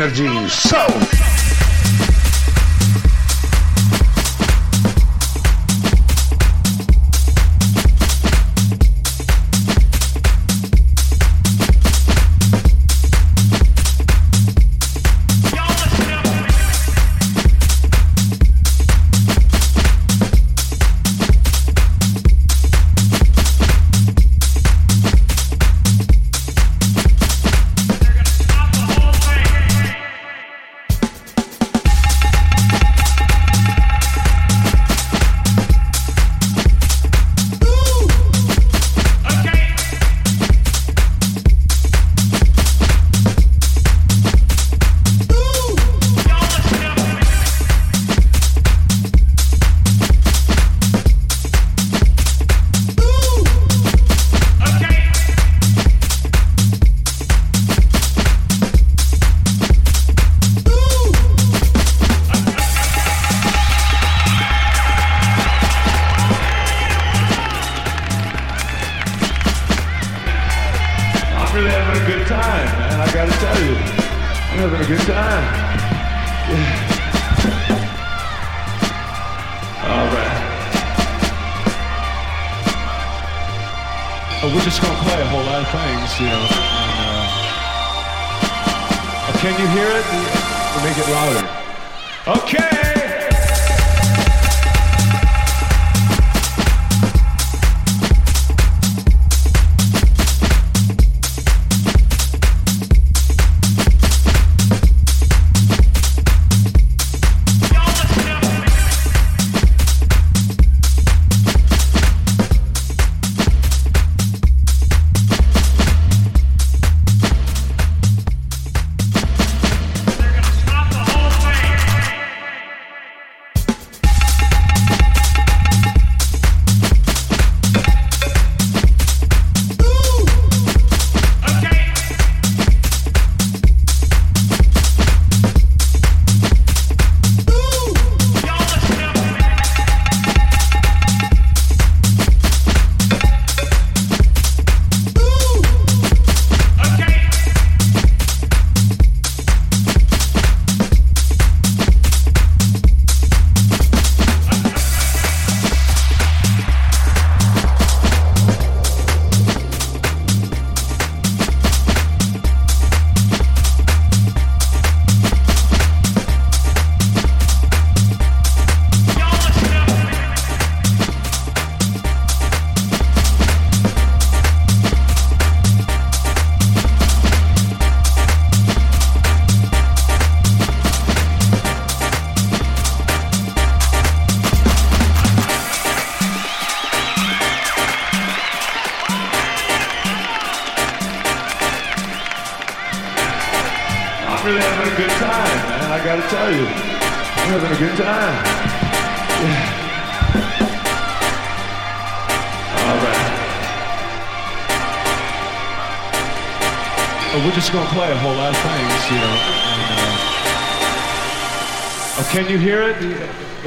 Energy Show.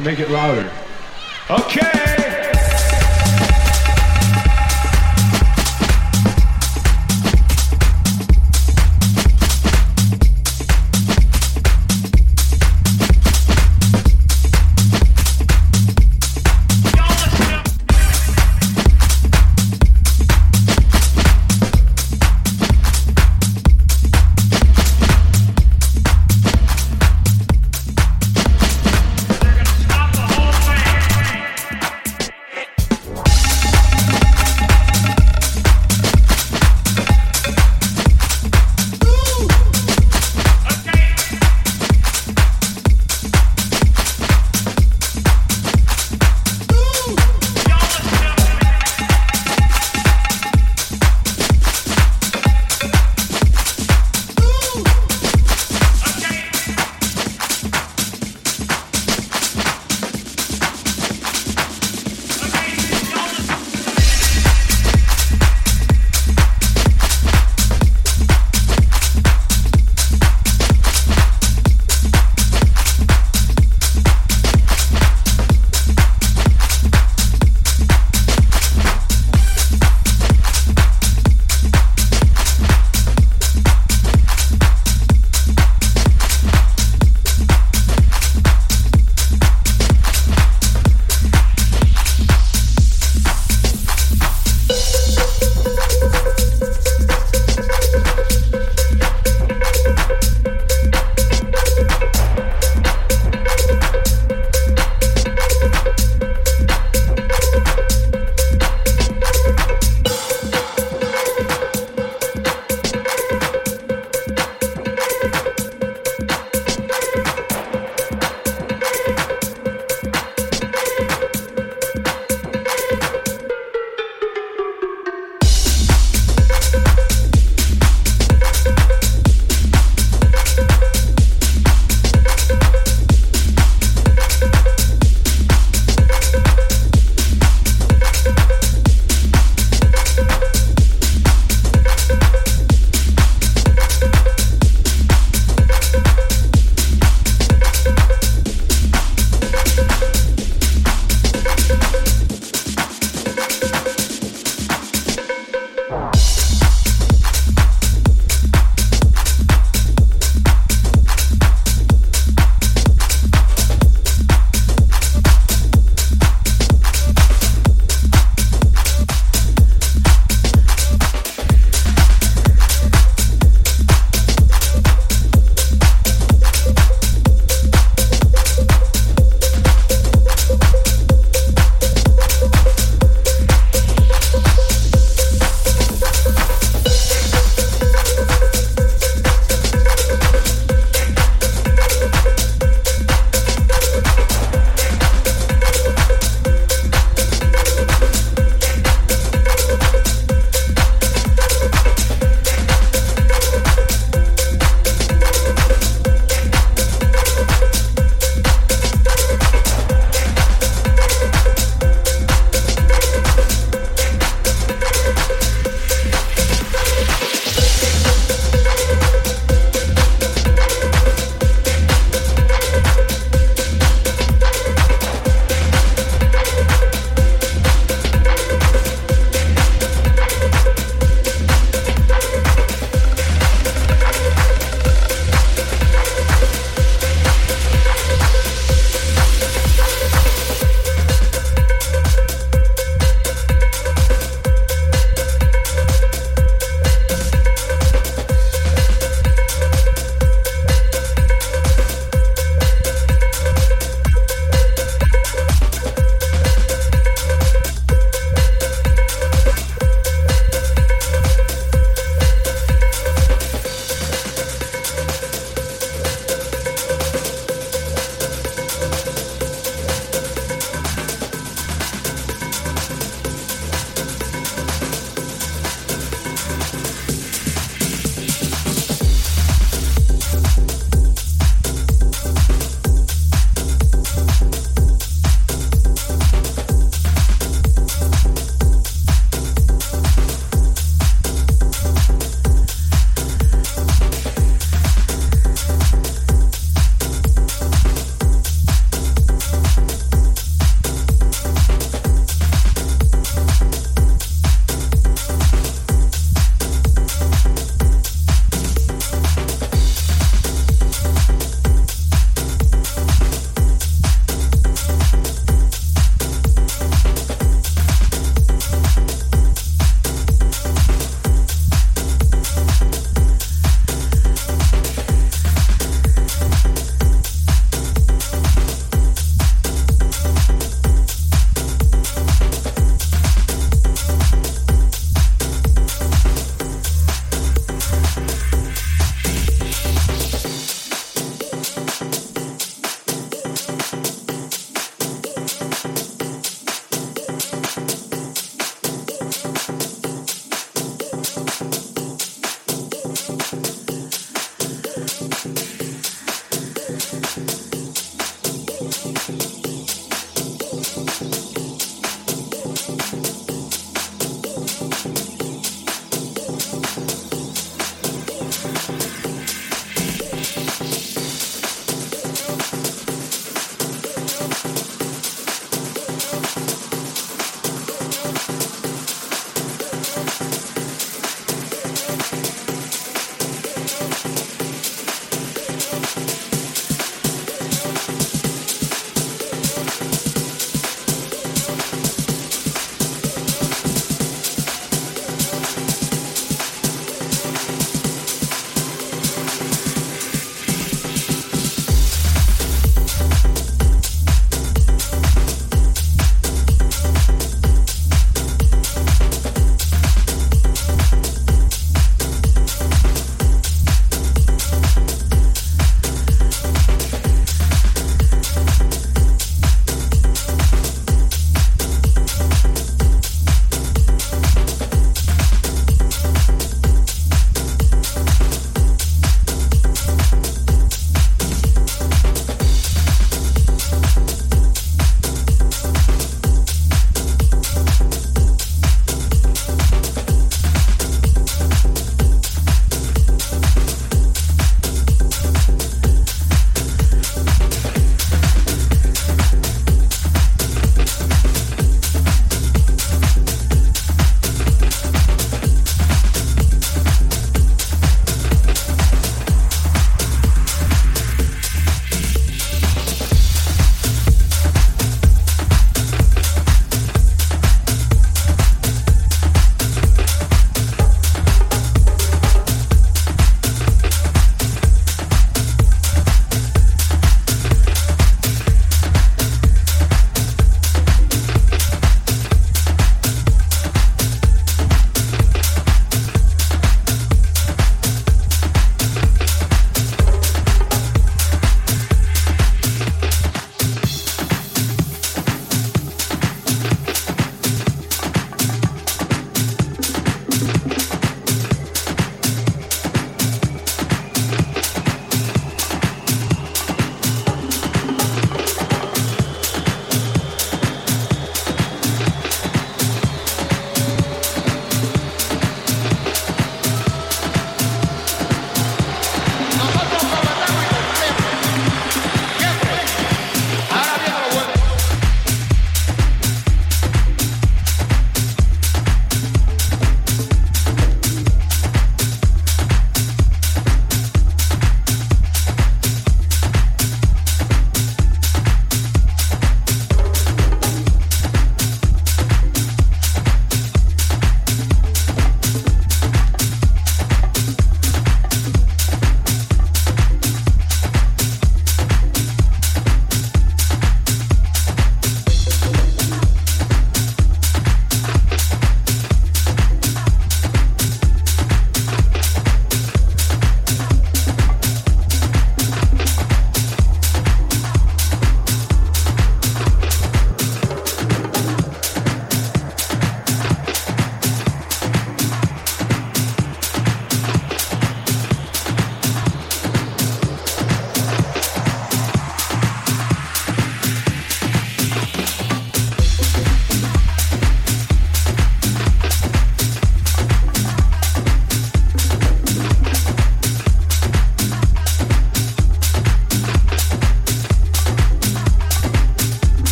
Make it louder.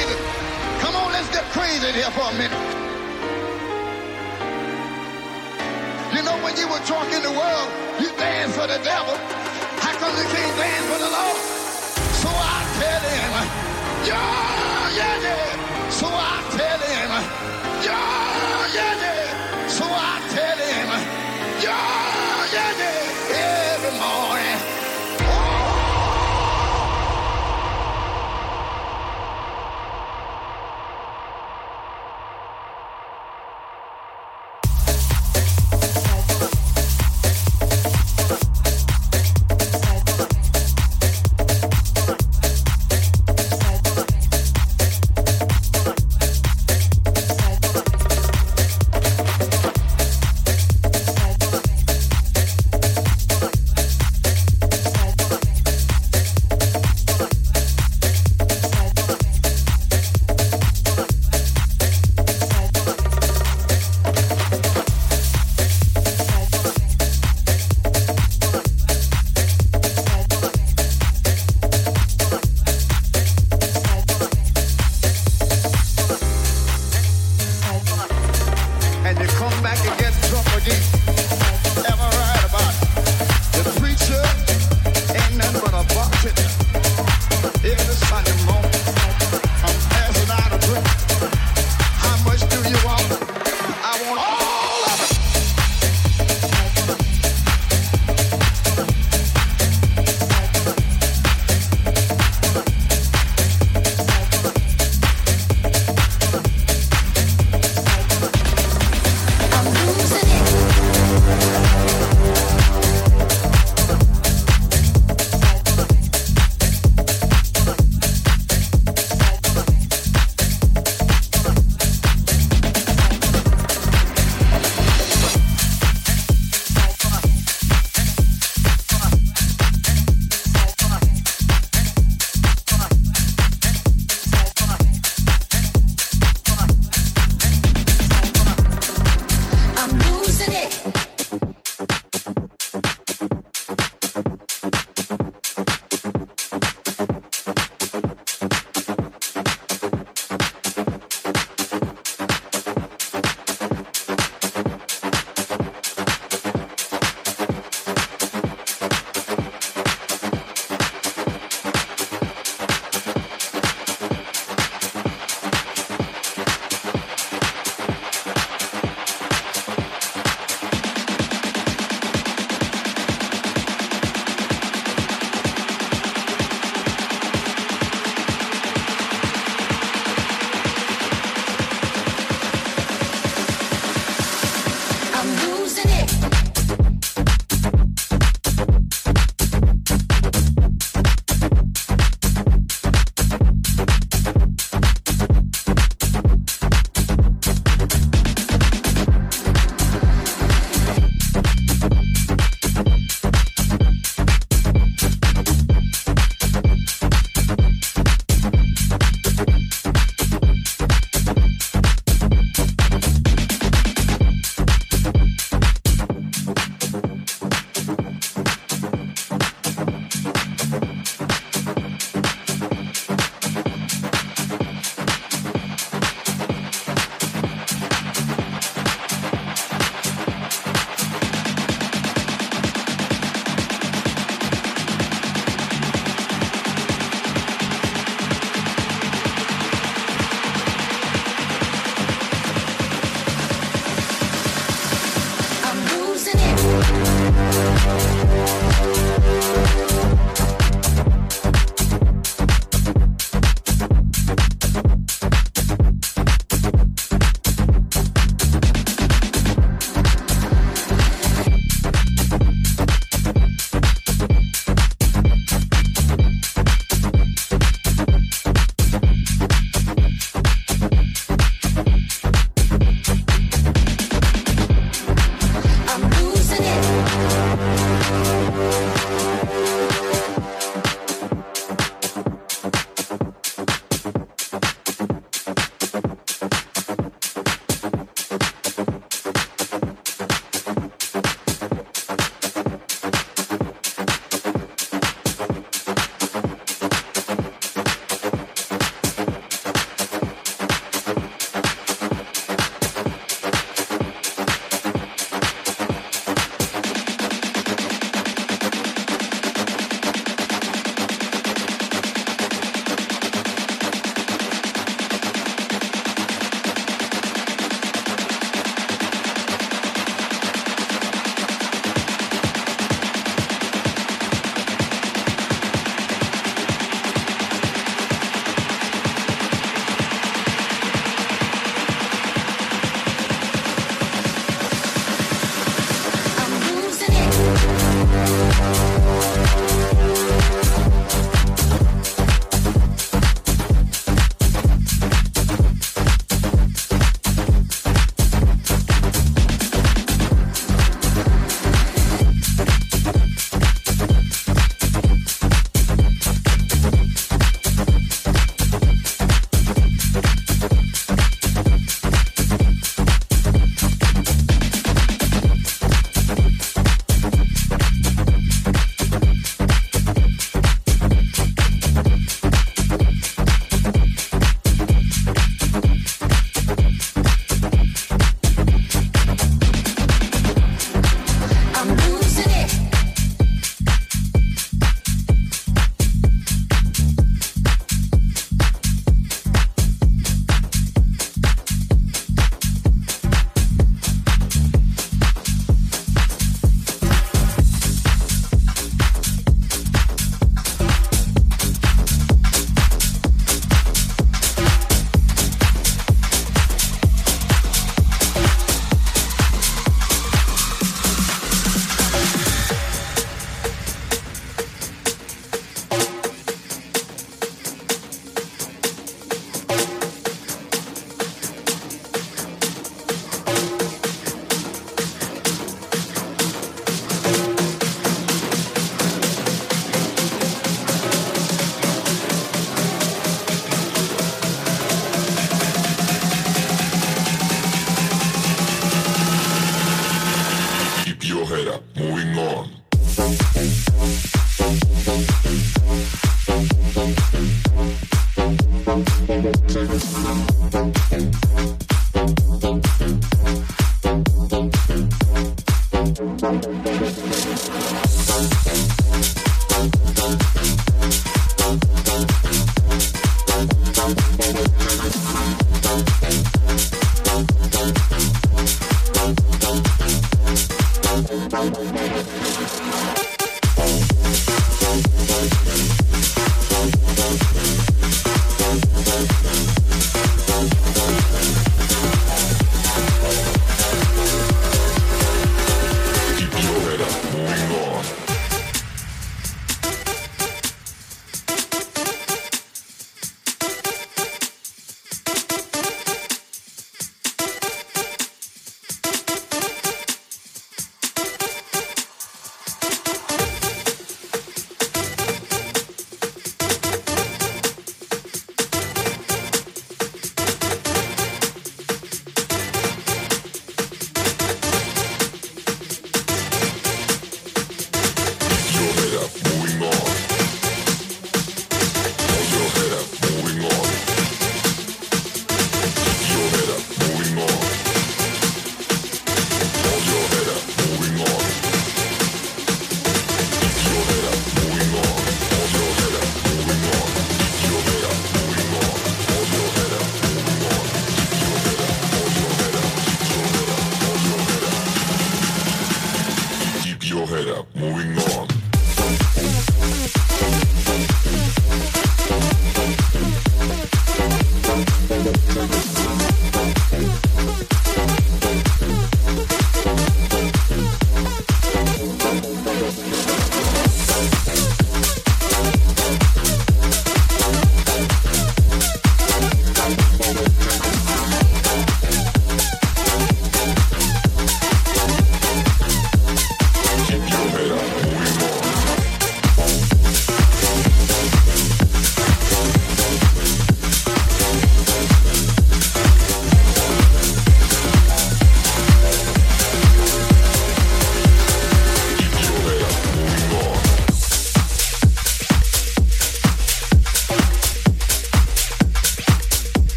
crazy. Come on, let's get crazy in here for a minute. You know, when you were talking the world, you danced for the devil. How come you can't dance for the Lord? So I tell him, yeah, yeah, yeah. So I tell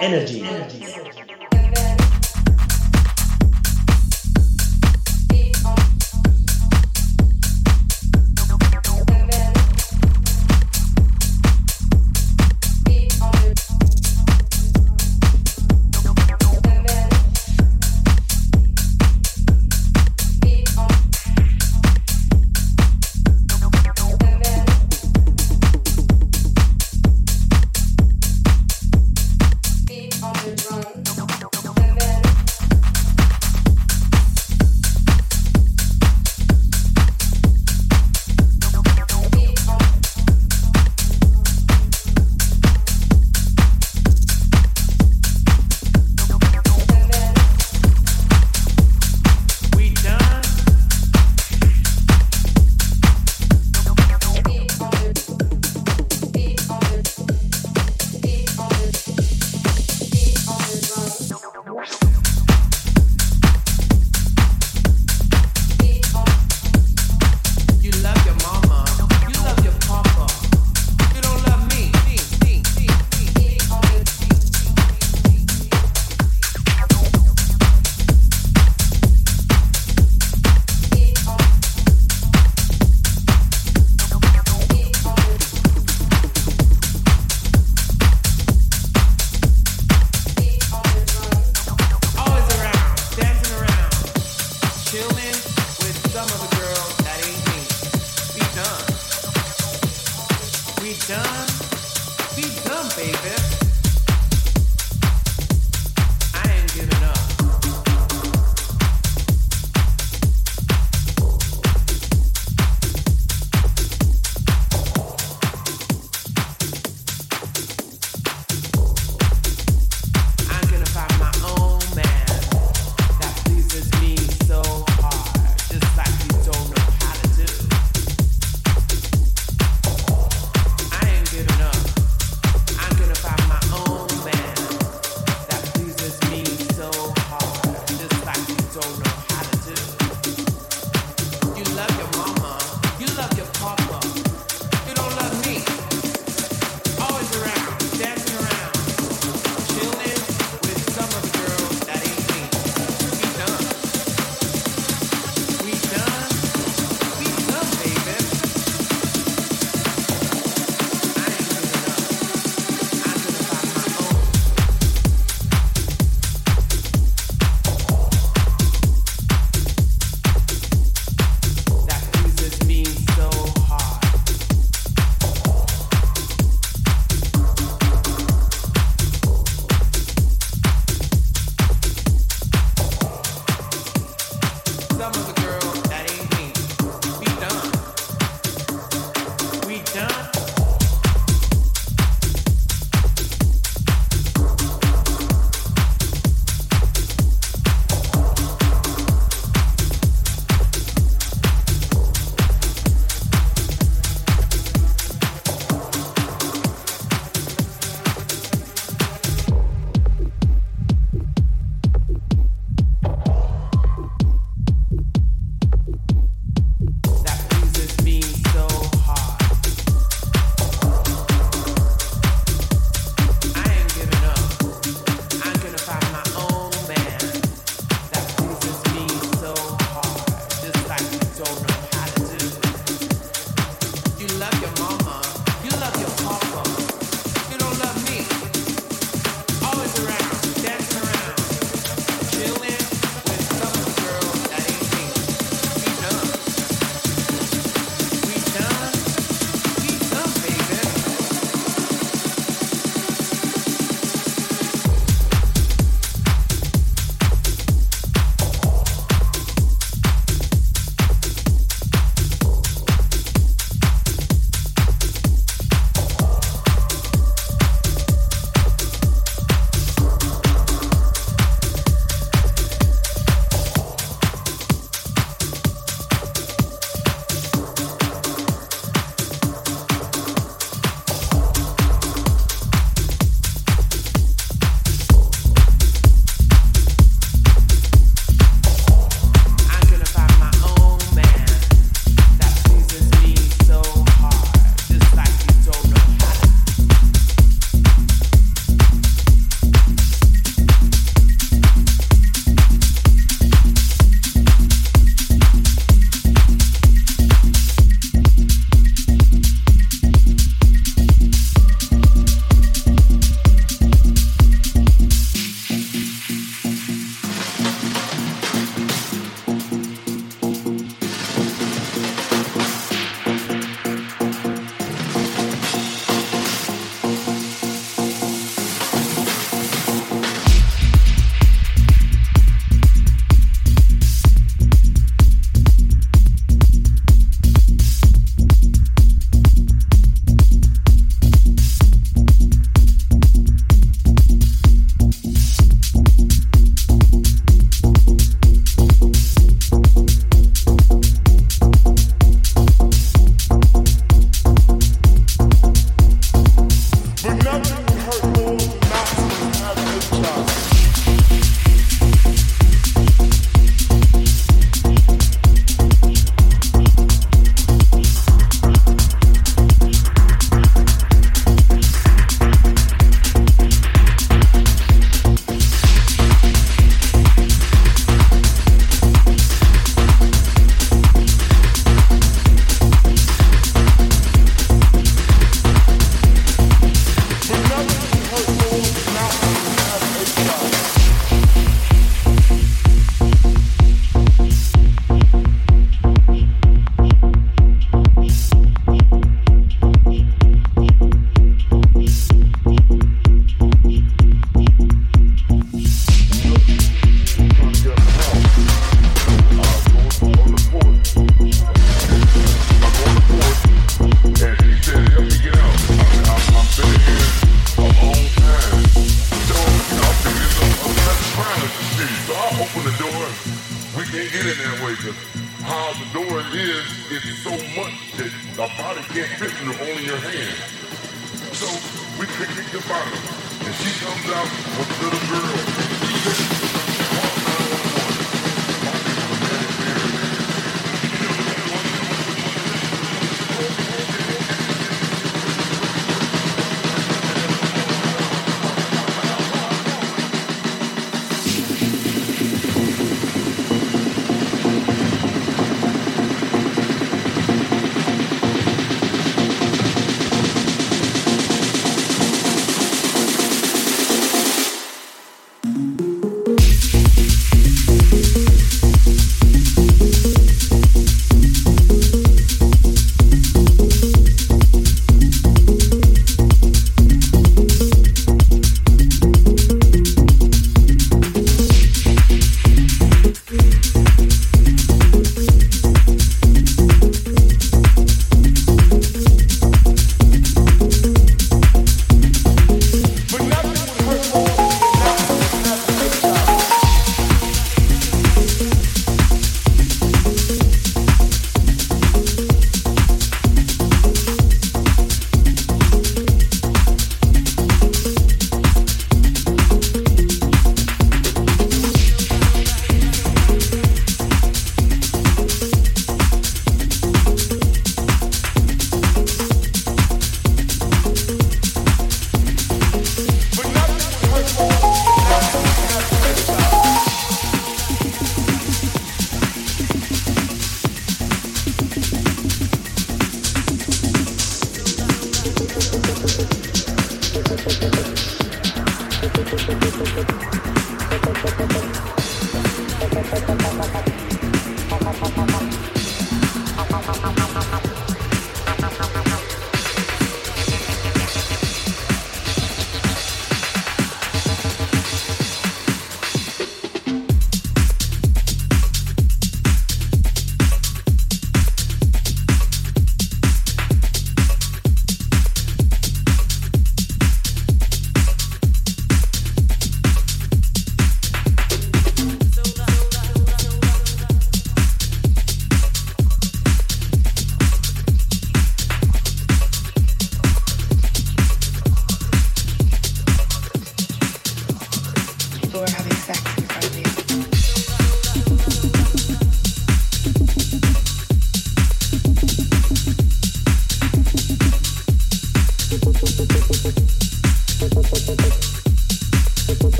Doctor Energy.